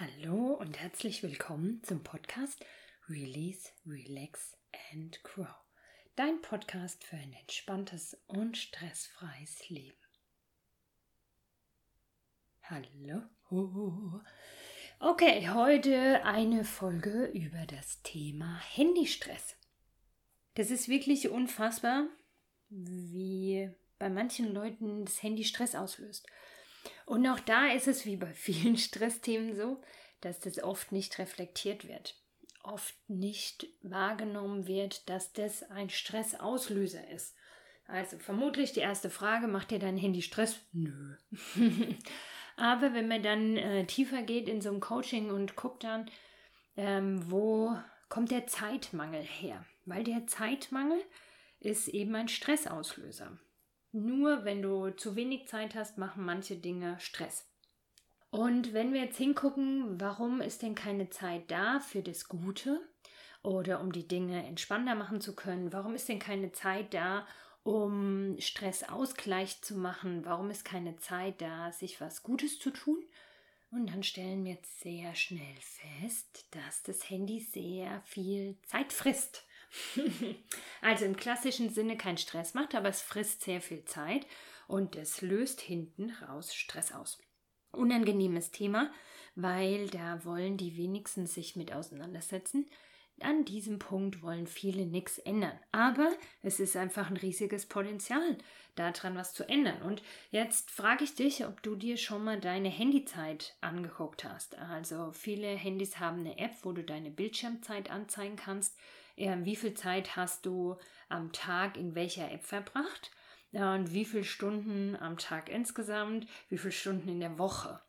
Hallo und herzlich willkommen zum Podcast Release, Relax and Grow. Dein Podcast für ein entspanntes und stressfreies Leben. Hallo. Okay, heute eine Folge über das Thema Handystress. Das ist wirklich unfassbar, wie bei manchen Leuten das Handy Stress auslöst. Und auch da ist es wie bei vielen Stressthemen so, dass das oft nicht reflektiert wird. Oft nicht wahrgenommen wird, dass das ein Stressauslöser ist. Also vermutlich die erste Frage, macht dir dein Handy Stress? Nö. Aber wenn man dann äh, tiefer geht in so ein Coaching und guckt dann, ähm, wo kommt der Zeitmangel her? Weil der Zeitmangel ist eben ein Stressauslöser. Nur wenn du zu wenig Zeit hast, machen manche Dinge Stress. Und wenn wir jetzt hingucken, warum ist denn keine Zeit da für das Gute oder um die Dinge entspannter machen zu können? Warum ist denn keine Zeit da, um Stressausgleich zu machen? Warum ist keine Zeit da, sich was Gutes zu tun? Und dann stellen wir jetzt sehr schnell fest, dass das Handy sehr viel Zeit frisst. also im klassischen Sinne kein Stress macht, aber es frisst sehr viel Zeit und es löst hinten raus Stress aus. Unangenehmes Thema, weil da wollen die wenigsten sich mit auseinandersetzen. An diesem Punkt wollen viele nichts ändern. Aber es ist einfach ein riesiges Potenzial, daran was zu ändern. Und jetzt frage ich dich, ob du dir schon mal deine Handyzeit angeguckt hast. Also viele Handys haben eine App, wo du deine Bildschirmzeit anzeigen kannst wie viel Zeit hast du am Tag in welcher App verbracht und wie viele Stunden am Tag insgesamt, wie viele Stunden in der Woche.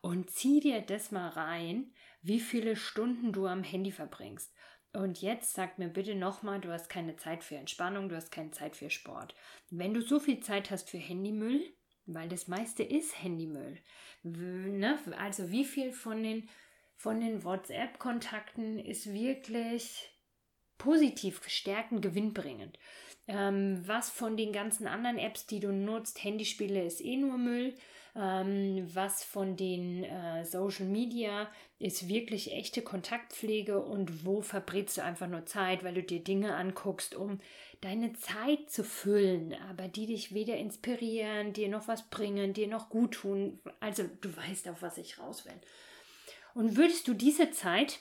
Und zieh dir das mal rein, wie viele Stunden du am Handy verbringst. Und jetzt sag mir bitte nochmal, du hast keine Zeit für Entspannung, du hast keine Zeit für Sport. Wenn du so viel Zeit hast für Handymüll, weil das meiste ist Handymüll, ne? also wie viel von den, von den WhatsApp-Kontakten ist wirklich positiv gestärkend, gewinnbringend. Ähm, was von den ganzen anderen Apps, die du nutzt, Handyspiele ist eh nur Müll. Ähm, was von den äh, Social Media ist wirklich echte Kontaktpflege und wo verbrätst du einfach nur Zeit, weil du dir Dinge anguckst, um deine Zeit zu füllen, aber die dich weder inspirieren, dir noch was bringen, dir noch gut tun. Also du weißt, auf was ich raus will. Und würdest du diese Zeit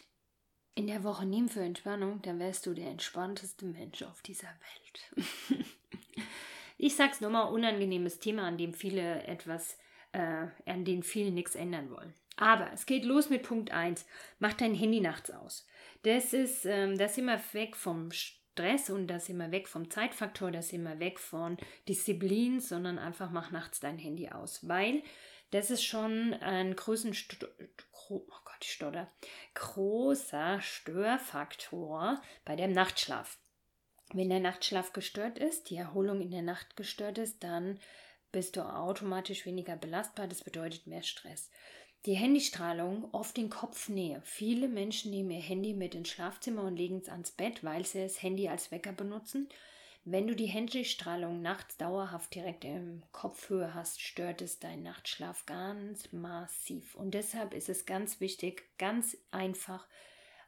in der Woche nehmen für Entspannung, dann wärst du der entspannteste Mensch auf dieser Welt. ich sag's nur mal, unangenehmes Thema, an dem viele etwas, äh, an dem viele nichts ändern wollen. Aber es geht los mit Punkt 1. Mach dein Handy nachts aus. Das ist, ähm, das immer weg vom Stress und das immer weg vom Zeitfaktor, das immer weg von Disziplin, sondern einfach mach nachts dein Handy aus. Weil das ist schon ein großen oh Gott, ich stotter, großer Störfaktor bei dem Nachtschlaf. Wenn der Nachtschlaf gestört ist, die Erholung in der Nacht gestört ist, dann bist du automatisch weniger belastbar. Das bedeutet mehr Stress. Die Handystrahlung oft in Kopfnähe. Viele Menschen nehmen ihr Handy mit ins Schlafzimmer und legen es ans Bett, weil sie das Handy als Wecker benutzen. Wenn du die Handystrahlung nachts dauerhaft direkt im Kopfhöhe hast, stört es deinen Nachtschlaf ganz massiv. Und deshalb ist es ganz wichtig, ganz einfach,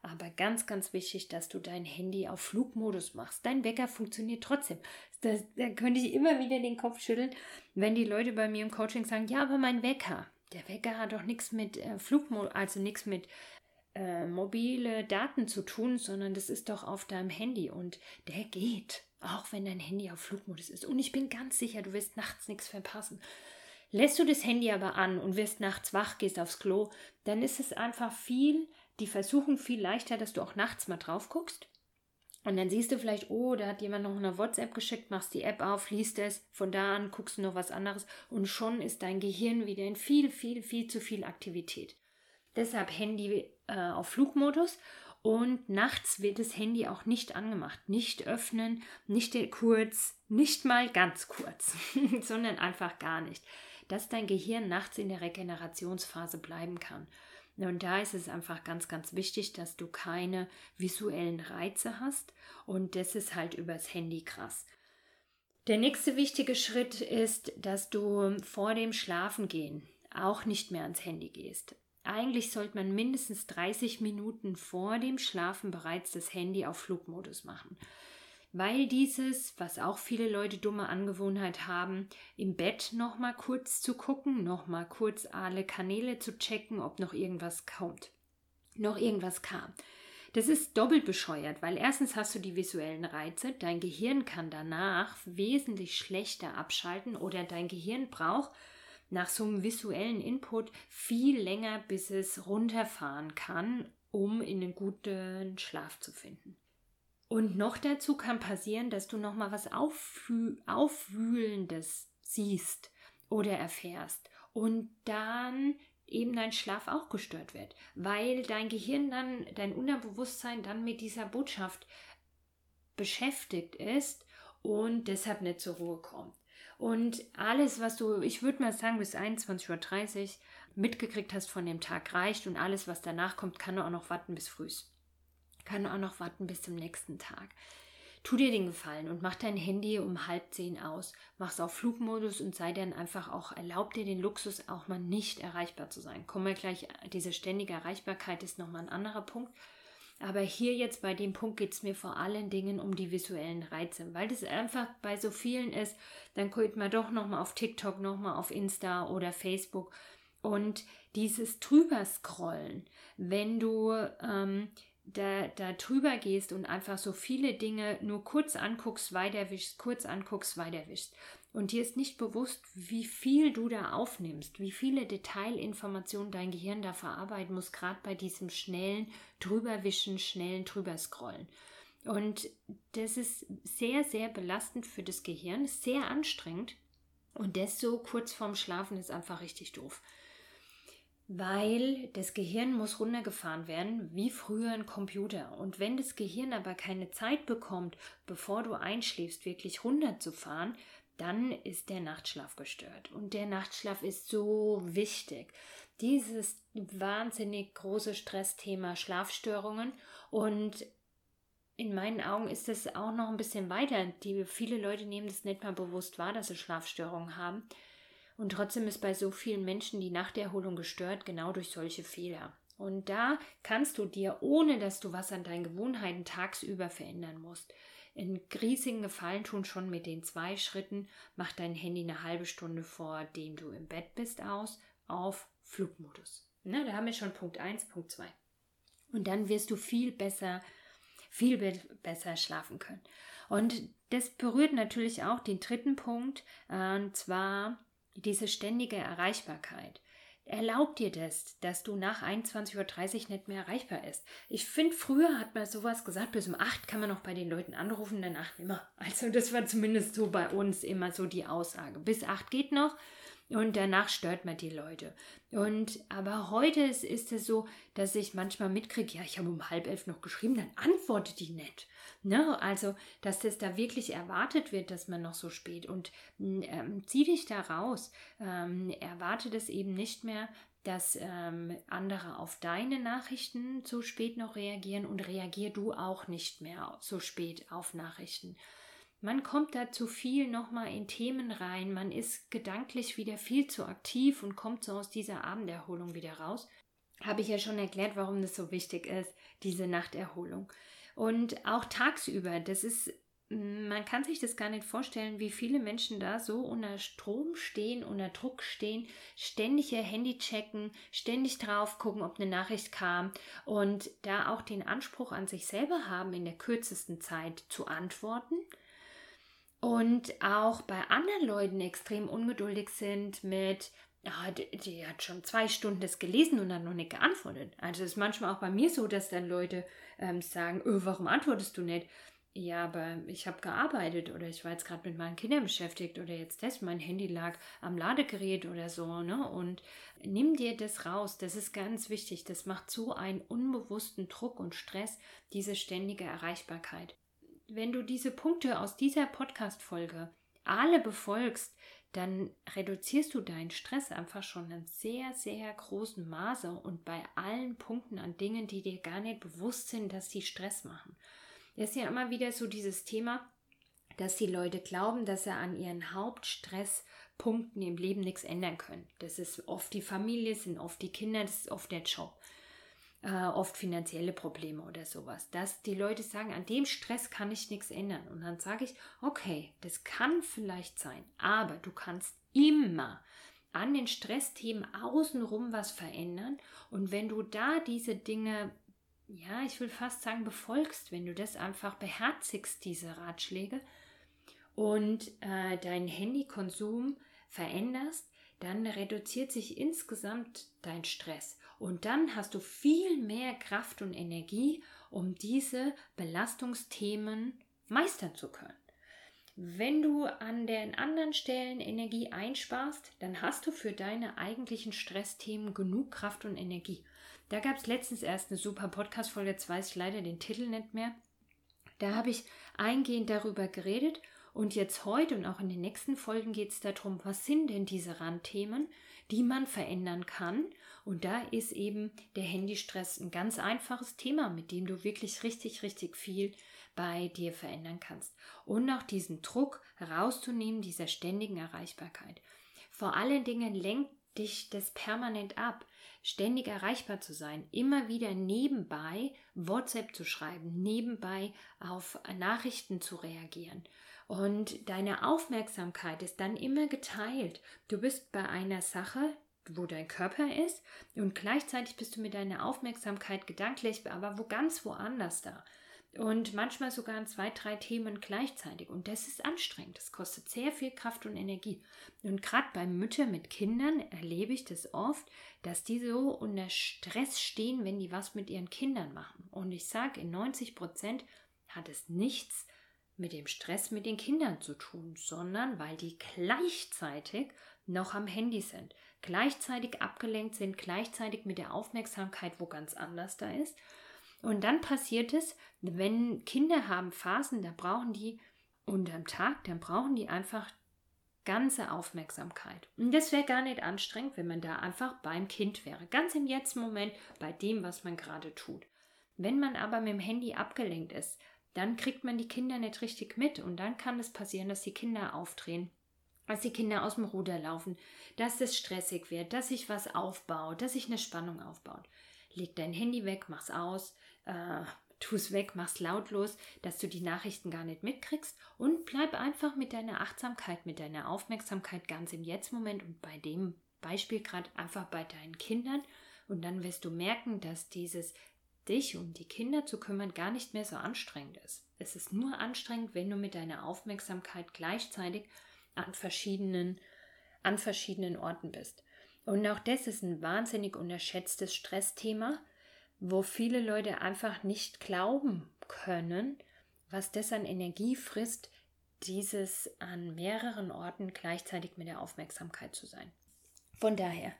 aber ganz, ganz wichtig, dass du dein Handy auf Flugmodus machst. Dein Wecker funktioniert trotzdem. Das, da könnte ich immer wieder den Kopf schütteln, wenn die Leute bei mir im Coaching sagen, ja, aber mein Wecker, der Wecker hat doch nichts mit äh, Flugmodus, also nichts mit äh, mobile Daten zu tun, sondern das ist doch auf deinem Handy und der geht. Auch wenn dein Handy auf Flugmodus ist. Und ich bin ganz sicher, du wirst nachts nichts verpassen. Lässt du das Handy aber an und wirst nachts wach, gehst aufs Klo, dann ist es einfach viel, die Versuchung viel leichter, dass du auch nachts mal drauf guckst. Und dann siehst du vielleicht, oh, da hat jemand noch eine WhatsApp geschickt, machst die App auf, liest es, von da an guckst du noch was anderes und schon ist dein Gehirn wieder in viel, viel, viel zu viel Aktivität. Deshalb Handy äh, auf Flugmodus und nachts wird das Handy auch nicht angemacht. Nicht öffnen, nicht kurz, nicht mal ganz kurz, sondern einfach gar nicht. Dass dein Gehirn nachts in der Regenerationsphase bleiben kann. Und da ist es einfach ganz, ganz wichtig, dass du keine visuellen Reize hast. Und das ist halt übers Handy krass. Der nächste wichtige Schritt ist, dass du vor dem Schlafengehen auch nicht mehr ans Handy gehst. Eigentlich sollte man mindestens 30 Minuten vor dem Schlafen bereits das Handy auf Flugmodus machen. Weil dieses, was auch viele Leute dumme Angewohnheit haben, im Bett nochmal kurz zu gucken, nochmal kurz alle Kanäle zu checken, ob noch irgendwas kommt. Noch irgendwas kam. Das ist doppelt bescheuert, weil erstens hast du die visuellen Reize, dein Gehirn kann danach wesentlich schlechter abschalten oder dein Gehirn braucht nach so einem visuellen Input viel länger, bis es runterfahren kann, um in einen guten Schlaf zu finden. Und noch dazu kann passieren, dass du noch mal was Aufwü Aufwühlendes siehst oder erfährst und dann eben dein Schlaf auch gestört wird, weil dein Gehirn dann, dein Unterbewusstsein dann mit dieser Botschaft beschäftigt ist und deshalb nicht zur Ruhe kommt. Und alles, was du, ich würde mal sagen, bis 21.30 Uhr mitgekriegt hast von dem Tag reicht und alles, was danach kommt, kann auch noch warten bis früh. Kann auch noch warten bis zum nächsten Tag. Tu dir den Gefallen und mach dein Handy um halb zehn aus. Mach's auf Flugmodus und sei dann einfach auch, erlaub dir den Luxus, auch mal nicht erreichbar zu sein. Kommen wir gleich, diese ständige Erreichbarkeit ist nochmal ein anderer Punkt. Aber hier jetzt bei dem Punkt geht es mir vor allen Dingen um die visuellen Reize, weil das einfach bei so vielen ist, dann guckt man doch nochmal auf TikTok, nochmal auf Insta oder Facebook und dieses drüber scrollen, wenn du ähm, da, da drüber gehst und einfach so viele Dinge nur kurz anguckst, weiterwischst, kurz anguckst, weiterwischst. Und dir ist nicht bewusst, wie viel du da aufnimmst, wie viele Detailinformationen dein Gehirn da verarbeiten muss, gerade bei diesem schnellen drüberwischen, schnellen drüberscrollen. Und das ist sehr, sehr belastend für das Gehirn, sehr anstrengend. Und das so kurz vorm Schlafen ist einfach richtig doof weil das Gehirn muss runtergefahren werden, wie früher ein Computer. Und wenn das Gehirn aber keine Zeit bekommt, bevor du einschläfst, wirklich runterzufahren, dann ist der Nachtschlaf gestört. Und der Nachtschlaf ist so wichtig. Dieses wahnsinnig große Stressthema Schlafstörungen und in meinen Augen ist es auch noch ein bisschen weiter. Die, viele Leute nehmen das nicht mal bewusst wahr, dass sie Schlafstörungen haben. Und trotzdem ist bei so vielen Menschen die Nachterholung gestört, genau durch solche Fehler. Und da kannst du dir, ohne dass du was an deinen Gewohnheiten tagsüber verändern musst, einen riesigen Gefallen tun schon mit den zwei Schritten. Mach dein Handy eine halbe Stunde vor dem du im Bett bist aus auf Flugmodus. Na, da haben wir schon Punkt 1, Punkt 2. Und dann wirst du viel besser, viel be besser schlafen können. Und das berührt natürlich auch den dritten Punkt, und zwar diese ständige Erreichbarkeit. Erlaubt dir das, dass du nach 21.30 Uhr nicht mehr erreichbar ist. Ich finde, früher hat man sowas gesagt, bis um 8 kann man noch bei den Leuten anrufen, danach immer. Also das war zumindest so bei uns immer so die Aussage. Bis 8 geht noch und danach stört man die Leute. Und aber heute ist, ist es so, dass ich manchmal mitkriege, ja, ich habe um halb elf noch geschrieben, dann antwortet die nicht. Ne? Also, dass das da wirklich erwartet wird, dass man noch so spät und ähm, zieh dich da raus. Ähm, erwarte das eben nicht mehr, dass ähm, andere auf deine Nachrichten so spät noch reagieren und reagier du auch nicht mehr so spät auf Nachrichten. Man kommt da zu viel nochmal in Themen rein, man ist gedanklich wieder viel zu aktiv und kommt so aus dieser Abenderholung wieder raus. Habe ich ja schon erklärt, warum das so wichtig ist, diese Nachterholung. Und auch tagsüber, das ist, man kann sich das gar nicht vorstellen, wie viele Menschen da so unter Strom stehen, unter Druck stehen, ständig ihr Handy checken, ständig drauf gucken, ob eine Nachricht kam und da auch den Anspruch an sich selber haben, in der kürzesten Zeit zu antworten und auch bei anderen Leuten extrem ungeduldig sind mit, ja, die, die, hat schon zwei Stunden das gelesen und dann noch nicht geantwortet. Also ist manchmal auch bei mir so, dass dann Leute ähm, sagen, öh, warum antwortest du nicht? Ja, aber ich habe gearbeitet oder ich war jetzt gerade mit meinen Kindern beschäftigt oder jetzt das, mein Handy lag am Ladegerät oder so, ne? Und nimm dir das raus, das ist ganz wichtig. Das macht so einen unbewussten Druck und Stress, diese ständige Erreichbarkeit. Wenn du diese Punkte aus dieser Podcast-Folge alle befolgst, dann reduzierst du deinen Stress einfach schon in sehr, sehr großem Maße und bei allen Punkten an Dingen, die dir gar nicht bewusst sind, dass sie Stress machen. Das ist ja immer wieder so dieses Thema, dass die Leute glauben, dass sie an ihren Hauptstress Punkten im Leben nichts ändern können. Das ist oft die Familie, sind oft die Kinder, das ist oft der Job, äh, oft finanzielle Probleme oder sowas. Dass die Leute sagen, an dem Stress kann ich nichts ändern. Und dann sage ich, okay, das kann vielleicht sein, aber du kannst immer an den Stressthemen außenrum was verändern. Und wenn du da diese Dinge, ja, ich will fast sagen, befolgst, wenn du das einfach beherzigst, diese Ratschläge, und äh, deinen Handykonsum veränderst, dann reduziert sich insgesamt dein Stress. Und dann hast du viel mehr Kraft und Energie, um diese Belastungsthemen meistern zu können. Wenn du an den anderen Stellen Energie einsparst, dann hast du für deine eigentlichen Stressthemen genug Kraft und Energie. Da gab es letztens erst eine super Podcast-Folge, jetzt weiß ich leider den Titel nicht mehr. Da habe ich eingehend darüber geredet und jetzt heute und auch in den nächsten Folgen geht es darum, was sind denn diese Randthemen, die man verändern kann. Und da ist eben der Handystress ein ganz einfaches Thema, mit dem du wirklich richtig, richtig viel bei dir verändern kannst. Und auch diesen Druck herauszunehmen, dieser ständigen Erreichbarkeit. Vor allen Dingen lenkt dich das permanent ab, ständig erreichbar zu sein, immer wieder nebenbei WhatsApp zu schreiben, nebenbei auf Nachrichten zu reagieren. Und deine Aufmerksamkeit ist dann immer geteilt. Du bist bei einer Sache, wo dein Körper ist und gleichzeitig bist du mit deiner Aufmerksamkeit gedanklich, aber wo ganz woanders da und manchmal sogar an zwei, drei Themen gleichzeitig. Und das ist anstrengend. Das kostet sehr viel Kraft und Energie. Und gerade bei Müttern mit Kindern erlebe ich das oft, dass die so unter Stress stehen, wenn die was mit ihren Kindern machen. Und ich sage, in 90 Prozent hat es nichts mit dem Stress mit den Kindern zu tun, sondern weil die gleichzeitig noch am Handy sind, gleichzeitig abgelenkt sind, gleichzeitig mit der Aufmerksamkeit wo ganz anders da ist und dann passiert es, wenn Kinder haben Phasen, da brauchen die unterm Tag, dann brauchen die einfach ganze Aufmerksamkeit. Und das wäre gar nicht anstrengend, wenn man da einfach beim Kind wäre. Ganz im Jetzt-Moment bei dem, was man gerade tut. Wenn man aber mit dem Handy abgelenkt ist, dann kriegt man die Kinder nicht richtig mit und dann kann es passieren, dass die Kinder aufdrehen, dass die Kinder aus dem Ruder laufen, dass es stressig wird, dass sich was aufbaut, dass sich eine Spannung aufbaut. Leg dein Handy weg, mach's aus, äh, tu es weg, mach's lautlos, dass du die Nachrichten gar nicht mitkriegst und bleib einfach mit deiner Achtsamkeit, mit deiner Aufmerksamkeit ganz im Jetzt-Moment und bei dem Beispiel gerade einfach bei deinen Kindern und dann wirst du merken, dass dieses dich um die Kinder zu kümmern gar nicht mehr so anstrengend ist. Es ist nur anstrengend, wenn du mit deiner Aufmerksamkeit gleichzeitig an verschiedenen, an verschiedenen Orten bist. Und auch das ist ein wahnsinnig unterschätztes Stressthema, wo viele Leute einfach nicht glauben können, was das an Energie frisst, dieses an mehreren Orten gleichzeitig mit der Aufmerksamkeit zu sein. Von daher,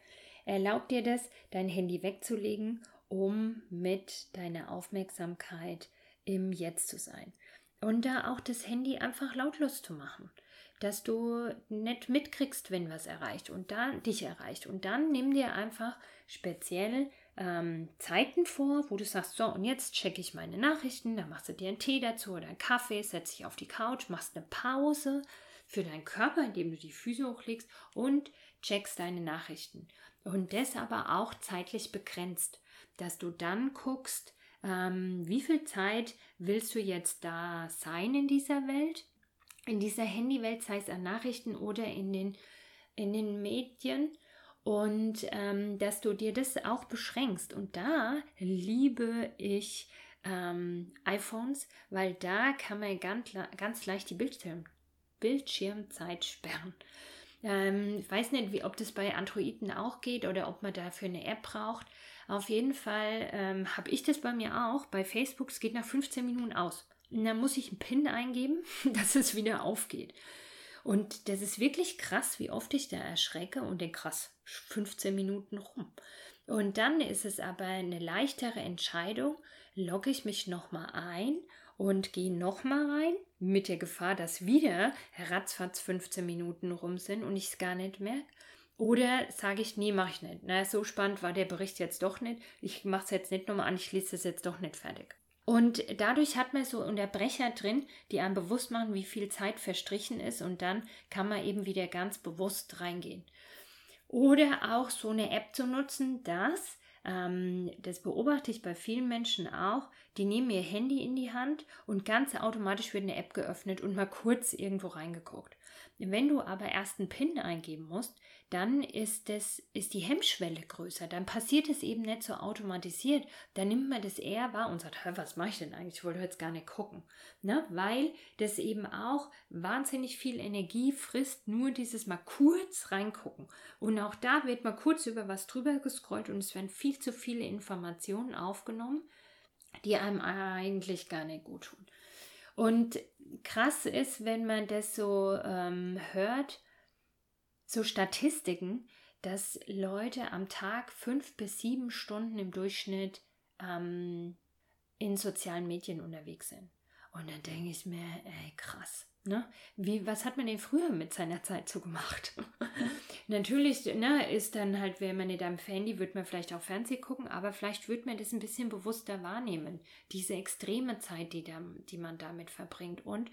erlaub dir das, dein Handy wegzulegen, um mit deiner Aufmerksamkeit im Jetzt zu sein. Und da auch das Handy einfach lautlos zu machen dass du nicht mitkriegst, wenn was erreicht und dann dich erreicht. Und dann nimm dir einfach speziell ähm, Zeiten vor, wo du sagst, so, und jetzt checke ich meine Nachrichten, dann machst du dir einen Tee dazu oder einen Kaffee, setzt dich auf die Couch, machst eine Pause für deinen Körper, indem du die Füße hochlegst und checkst deine Nachrichten. Und das aber auch zeitlich begrenzt, dass du dann guckst, ähm, wie viel Zeit willst du jetzt da sein in dieser Welt, in dieser Handywelt, sei es an Nachrichten oder in den, in den Medien und ähm, dass du dir das auch beschränkst. Und da liebe ich ähm, iPhones, weil da kann man ganz, ganz leicht die Bildschirm, Bildschirmzeit sperren. Ähm, ich weiß nicht, wie, ob das bei Androiden auch geht oder ob man dafür eine App braucht. Auf jeden Fall ähm, habe ich das bei mir auch. Bei Facebook, es geht nach 15 Minuten aus. Und dann muss ich einen PIN eingeben, dass es wieder aufgeht. Und das ist wirklich krass, wie oft ich da erschrecke und den krass 15 Minuten rum. Und dann ist es aber eine leichtere Entscheidung, logge ich mich nochmal ein und gehe nochmal rein, mit der Gefahr, dass wieder ratzfatz 15 Minuten rum sind und ich es gar nicht merke. Oder sage ich, nee, mache ich nicht. Na, so spannend war der Bericht jetzt doch nicht. Ich mache es jetzt nicht nochmal an, ich lese es jetzt doch nicht fertig. Und dadurch hat man so Unterbrecher drin, die einem bewusst machen, wie viel Zeit verstrichen ist und dann kann man eben wieder ganz bewusst reingehen. Oder auch so eine App zu nutzen, dass ähm, das beobachte ich bei vielen Menschen auch. Die nehmen ihr Handy in die Hand und ganz automatisch wird eine App geöffnet und mal kurz irgendwo reingeguckt. Wenn du aber erst einen PIN eingeben musst, dann ist, das, ist die Hemmschwelle größer. Dann passiert es eben nicht so automatisiert. Dann nimmt man das eher wahr und sagt, was mache ich denn eigentlich? Ich wollte jetzt gar nicht gucken. Ne? Weil das eben auch wahnsinnig viel Energie frisst, nur dieses mal kurz reingucken. Und auch da wird mal kurz über was drüber gescrollt und es werden viel zu viele Informationen aufgenommen, die einem eigentlich gar nicht gut tun. Und krass ist, wenn man das so ähm, hört, so Statistiken, dass Leute am Tag fünf bis sieben Stunden im Durchschnitt ähm, in sozialen Medien unterwegs sind. Und dann denke ich mir, ey, krass. Ne? Wie, was hat man denn früher mit seiner Zeit so gemacht? Natürlich ne, ist dann halt, wenn man nicht am Handy, wird man vielleicht auch Fernsehen gucken, aber vielleicht wird man das ein bisschen bewusster wahrnehmen. Diese extreme Zeit, die, da, die man damit verbringt. Und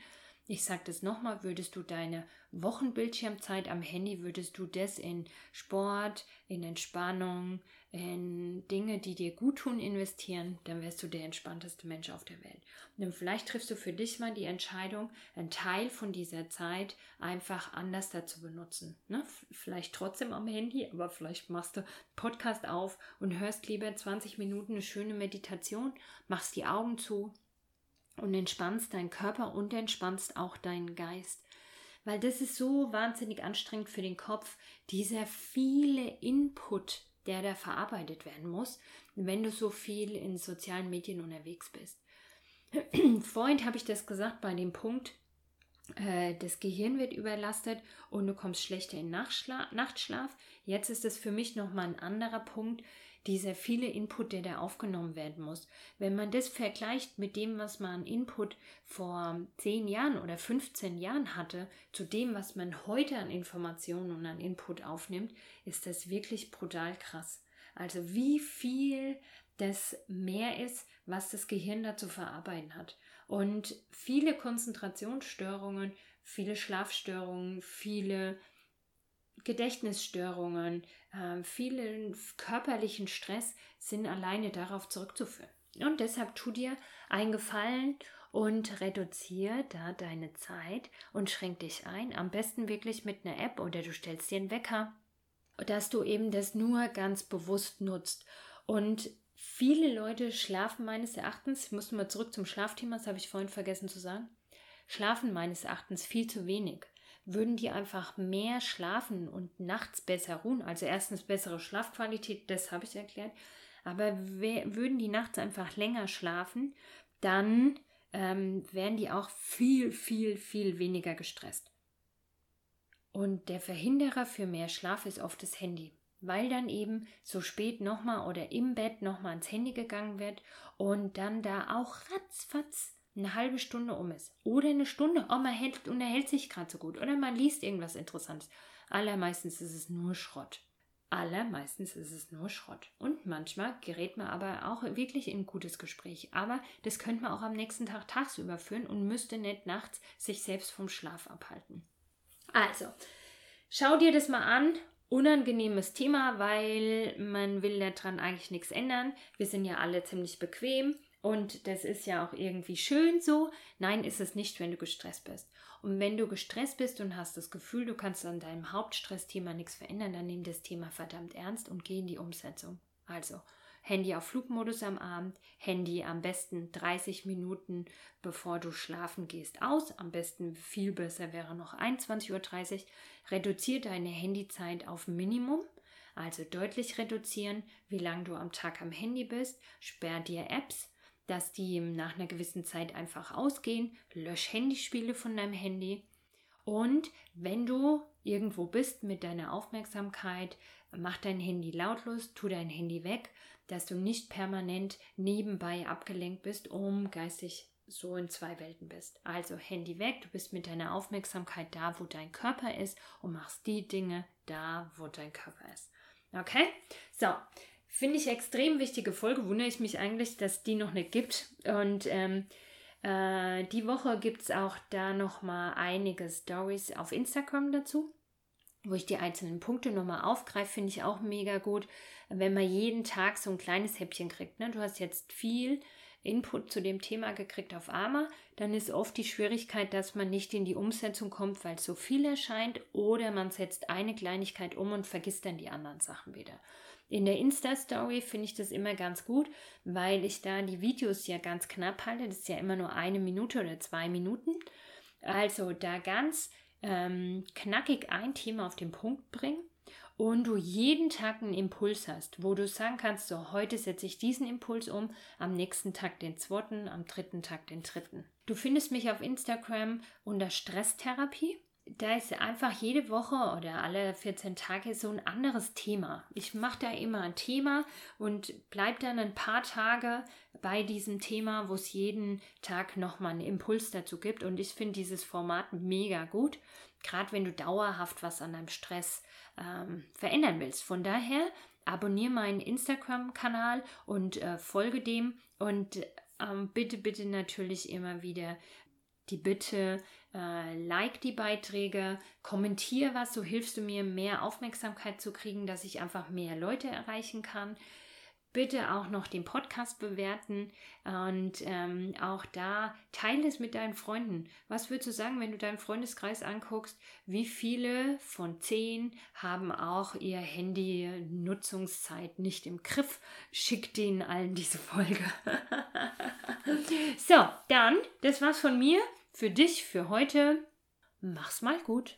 ich sage das nochmal, würdest du deine Wochenbildschirmzeit am Handy, würdest du das in Sport, in Entspannung, in Dinge, die dir gut tun, investieren, dann wärst du der entspannteste Mensch auf der Welt. Und vielleicht triffst du für dich mal die Entscheidung, einen Teil von dieser Zeit einfach anders dazu benutzen. Ne? Vielleicht trotzdem am Handy, aber vielleicht machst du Podcast auf und hörst lieber 20 Minuten eine schöne Meditation, machst die Augen zu, und entspannst deinen Körper und entspannst auch deinen Geist. Weil das ist so wahnsinnig anstrengend für den Kopf, dieser viele Input, der da verarbeitet werden muss, wenn du so viel in sozialen Medien unterwegs bist. Vorhin habe ich das gesagt bei dem Punkt, das Gehirn wird überlastet und du kommst schlechter in Nachtschlaf. Jetzt ist es für mich nochmal ein anderer Punkt, dieser viele Input, der da aufgenommen werden muss. Wenn man das vergleicht mit dem, was man Input vor 10 Jahren oder 15 Jahren hatte, zu dem, was man heute an Informationen und an Input aufnimmt, ist das wirklich brutal krass. Also wie viel das mehr ist, was das Gehirn da zu verarbeiten hat. Und viele Konzentrationsstörungen, viele Schlafstörungen, viele Gedächtnisstörungen, äh, vielen körperlichen Stress sind alleine darauf zurückzuführen. Und deshalb tu dir einen Gefallen und reduziere da deine Zeit und schränk dich ein. Am besten wirklich mit einer App oder du stellst dir einen Wecker, dass du eben das nur ganz bewusst nutzt. Und viele Leute schlafen meines Erachtens, ich muss mal zurück zum Schlafthema, das habe ich vorhin vergessen zu sagen, schlafen meines Erachtens viel zu wenig würden die einfach mehr schlafen und nachts besser ruhen. Also erstens bessere Schlafqualität, das habe ich erklärt. Aber würden die nachts einfach länger schlafen, dann ähm, wären die auch viel, viel, viel weniger gestresst. Und der Verhinderer für mehr Schlaf ist oft das Handy, weil dann eben so spät nochmal oder im Bett nochmal ans Handy gegangen wird und dann da auch ratzfatz eine halbe Stunde um ist. Oder eine Stunde. Oh, man hält, unterhält sich gerade so gut. Oder man liest irgendwas Interessantes. Allermeistens ist es nur Schrott. Allermeistens ist es nur Schrott. Und manchmal gerät man aber auch wirklich in ein gutes Gespräch. Aber das könnte man auch am nächsten Tag tagsüber führen und müsste nicht nachts sich selbst vom Schlaf abhalten. Also, schau dir das mal an. Unangenehmes Thema, weil man will daran eigentlich nichts ändern. Wir sind ja alle ziemlich bequem. Und das ist ja auch irgendwie schön so. Nein, ist es nicht, wenn du gestresst bist. Und wenn du gestresst bist und hast das Gefühl, du kannst an deinem Hauptstressthema nichts verändern, dann nimm das Thema verdammt ernst und geh in die Umsetzung. Also Handy auf Flugmodus am Abend, Handy am besten 30 Minuten bevor du schlafen gehst aus. Am besten viel besser wäre noch 21.30 Uhr. Reduziere deine Handyzeit auf Minimum. Also deutlich reduzieren, wie lange du am Tag am Handy bist. Sperr dir Apps, dass die nach einer gewissen Zeit einfach ausgehen. Lösch Handyspiele von deinem Handy. Und wenn du irgendwo bist mit deiner Aufmerksamkeit, mach dein Handy lautlos, tu dein Handy weg, dass du nicht permanent nebenbei abgelenkt bist, um geistig so in zwei Welten bist. Also Handy weg, du bist mit deiner Aufmerksamkeit da, wo dein Körper ist und machst die Dinge da, wo dein Körper ist. Okay? So, Finde ich extrem wichtige Folge. Wundere ich mich eigentlich, dass die noch nicht gibt. Und ähm, äh, die Woche gibt es auch da nochmal einige Stories auf Instagram dazu, wo ich die einzelnen Punkte nochmal aufgreife. Finde ich auch mega gut, wenn man jeden Tag so ein kleines Häppchen kriegt. Ne? Du hast jetzt viel Input zu dem Thema gekriegt auf Arma, dann ist oft die Schwierigkeit, dass man nicht in die Umsetzung kommt, weil es so viel erscheint, oder man setzt eine Kleinigkeit um und vergisst dann die anderen Sachen wieder. In der Insta-Story finde ich das immer ganz gut, weil ich da die Videos ja ganz knapp halte. Das ist ja immer nur eine Minute oder zwei Minuten. Also da ganz ähm, knackig ein Thema auf den Punkt bringen und du jeden Tag einen Impuls hast, wo du sagen kannst, so heute setze ich diesen Impuls um, am nächsten Tag den zweiten, am dritten Tag den dritten. Du findest mich auf Instagram unter Stresstherapie. Da ist einfach jede Woche oder alle 14 Tage so ein anderes Thema. Ich mache da immer ein Thema und bleibe dann ein paar Tage bei diesem Thema, wo es jeden Tag nochmal einen Impuls dazu gibt. Und ich finde dieses Format mega gut, gerade wenn du dauerhaft was an deinem Stress ähm, verändern willst. Von daher abonniere meinen Instagram-Kanal und äh, folge dem und ähm, bitte, bitte natürlich immer wieder die Bitte, äh, like die Beiträge, kommentiere was, so hilfst du mir, mehr Aufmerksamkeit zu kriegen, dass ich einfach mehr Leute erreichen kann bitte auch noch den Podcast bewerten und ähm, auch da teile es mit deinen Freunden. Was würdest du sagen, wenn du deinen Freundeskreis anguckst? Wie viele von zehn haben auch ihr Handy-Nutzungszeit nicht im Griff? Schick denen allen diese Folge. so, dann, das war's von mir. Für dich, für heute. Mach's mal gut.